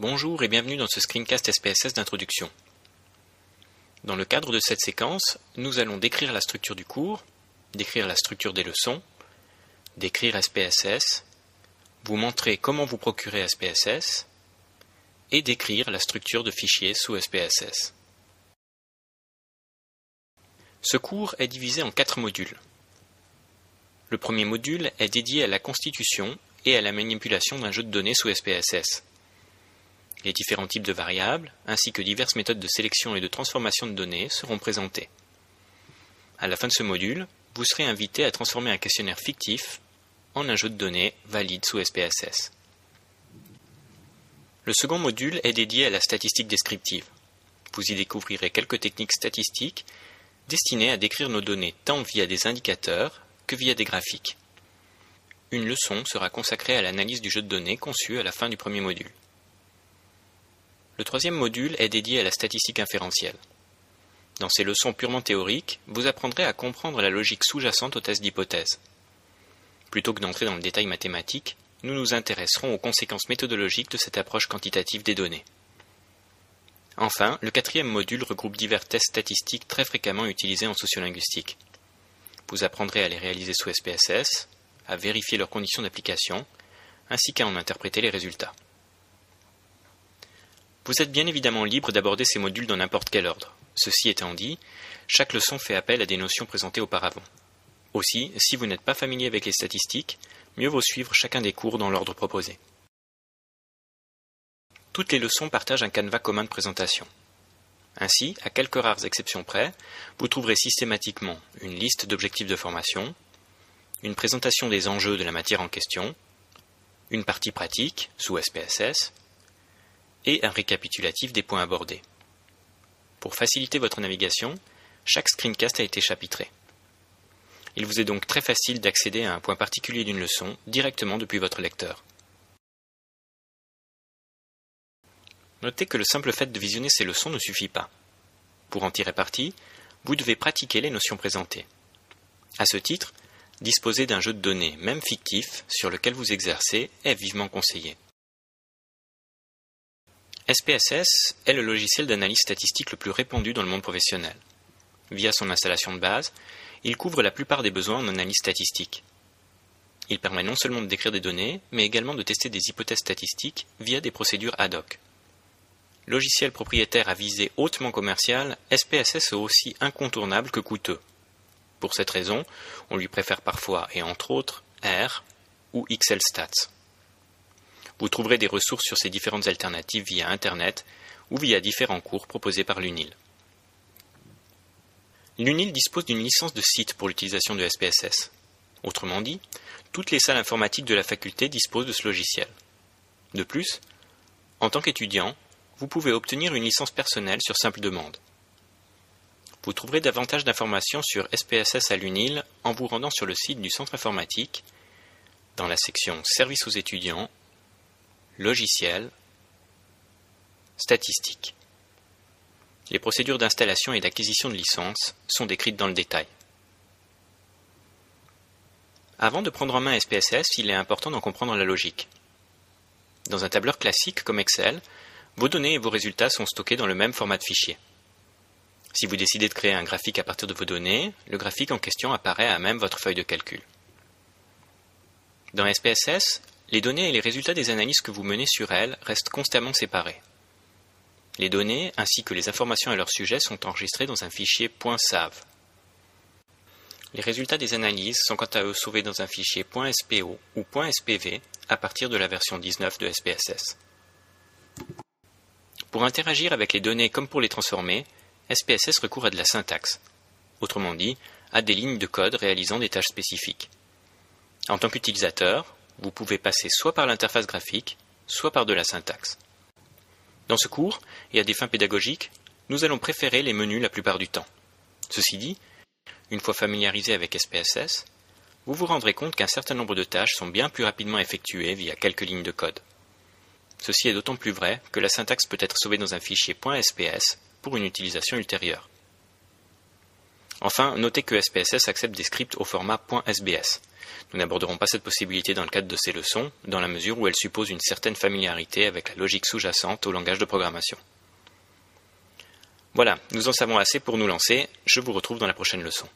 Bonjour et bienvenue dans ce screencast SPSS d'introduction. Dans le cadre de cette séquence, nous allons décrire la structure du cours, décrire la structure des leçons, décrire SPSS, vous montrer comment vous procurer SPSS et décrire la structure de fichiers sous SPSS. Ce cours est divisé en quatre modules. Le premier module est dédié à la constitution et à la manipulation d'un jeu de données sous SPSS. Les différents types de variables, ainsi que diverses méthodes de sélection et de transformation de données seront présentés. À la fin de ce module, vous serez invité à transformer un questionnaire fictif en un jeu de données valide sous SPSS. Le second module est dédié à la statistique descriptive. Vous y découvrirez quelques techniques statistiques destinées à décrire nos données tant via des indicateurs que via des graphiques. Une leçon sera consacrée à l'analyse du jeu de données conçu à la fin du premier module. Le troisième module est dédié à la statistique inférentielle. Dans ces leçons purement théoriques, vous apprendrez à comprendre la logique sous-jacente aux tests d'hypothèse. Plutôt que d'entrer dans le détail mathématique, nous nous intéresserons aux conséquences méthodologiques de cette approche quantitative des données. Enfin, le quatrième module regroupe divers tests statistiques très fréquemment utilisés en sociolinguistique. Vous apprendrez à les réaliser sous SPSS, à vérifier leurs conditions d'application, ainsi qu'à en interpréter les résultats. Vous êtes bien évidemment libre d'aborder ces modules dans n'importe quel ordre. Ceci étant dit, chaque leçon fait appel à des notions présentées auparavant. Aussi, si vous n'êtes pas familier avec les statistiques, mieux vaut suivre chacun des cours dans l'ordre proposé. Toutes les leçons partagent un canevas commun de présentation. Ainsi, à quelques rares exceptions près, vous trouverez systématiquement une liste d'objectifs de formation, une présentation des enjeux de la matière en question, une partie pratique, sous SPSS, et un récapitulatif des points abordés. Pour faciliter votre navigation, chaque screencast a été chapitré. Il vous est donc très facile d'accéder à un point particulier d'une leçon directement depuis votre lecteur. Notez que le simple fait de visionner ces leçons ne suffit pas. Pour en tirer parti, vous devez pratiquer les notions présentées. À ce titre, disposer d'un jeu de données, même fictif, sur lequel vous exercez est vivement conseillé. SPSS est le logiciel d'analyse statistique le plus répandu dans le monde professionnel. Via son installation de base, il couvre la plupart des besoins en analyse statistique. Il permet non seulement de décrire des données, mais également de tester des hypothèses statistiques via des procédures ad hoc. Logiciel propriétaire à visée hautement commerciale, SPSS est aussi incontournable que coûteux. Pour cette raison, on lui préfère parfois, et entre autres, R ou XL Stats. Vous trouverez des ressources sur ces différentes alternatives via Internet ou via différents cours proposés par l'UNIL. L'UNIL dispose d'une licence de site pour l'utilisation de SPSS. Autrement dit, toutes les salles informatiques de la faculté disposent de ce logiciel. De plus, en tant qu'étudiant, vous pouvez obtenir une licence personnelle sur simple demande. Vous trouverez davantage d'informations sur SPSS à l'UNIL en vous rendant sur le site du centre informatique dans la section Services aux étudiants logiciel, statistiques. Les procédures d'installation et d'acquisition de licences sont décrites dans le détail. Avant de prendre en main SPSS, il est important d'en comprendre la logique. Dans un tableur classique comme Excel, vos données et vos résultats sont stockés dans le même format de fichier. Si vous décidez de créer un graphique à partir de vos données, le graphique en question apparaît à même votre feuille de calcul. Dans SPSS, les données et les résultats des analyses que vous menez sur elles restent constamment séparés. Les données ainsi que les informations à leur sujet sont enregistrées dans un fichier .sav. Les résultats des analyses sont quant à eux sauvés dans un fichier .spo ou .spv à partir de la version 19 de SPSS. Pour interagir avec les données comme pour les transformer, SPSS recourt à de la syntaxe, autrement dit, à des lignes de code réalisant des tâches spécifiques. En tant qu'utilisateur, vous pouvez passer soit par l'interface graphique, soit par de la syntaxe. Dans ce cours, et à des fins pédagogiques, nous allons préférer les menus la plupart du temps. Ceci dit, une fois familiarisé avec SPSS, vous vous rendrez compte qu'un certain nombre de tâches sont bien plus rapidement effectuées via quelques lignes de code. Ceci est d'autant plus vrai que la syntaxe peut être sauvée dans un fichier .sps pour une utilisation ultérieure. Enfin, notez que SPSS accepte des scripts au format .sbs. Nous n'aborderons pas cette possibilité dans le cadre de ces leçons, dans la mesure où elle suppose une certaine familiarité avec la logique sous-jacente au langage de programmation. Voilà, nous en savons assez pour nous lancer, je vous retrouve dans la prochaine leçon.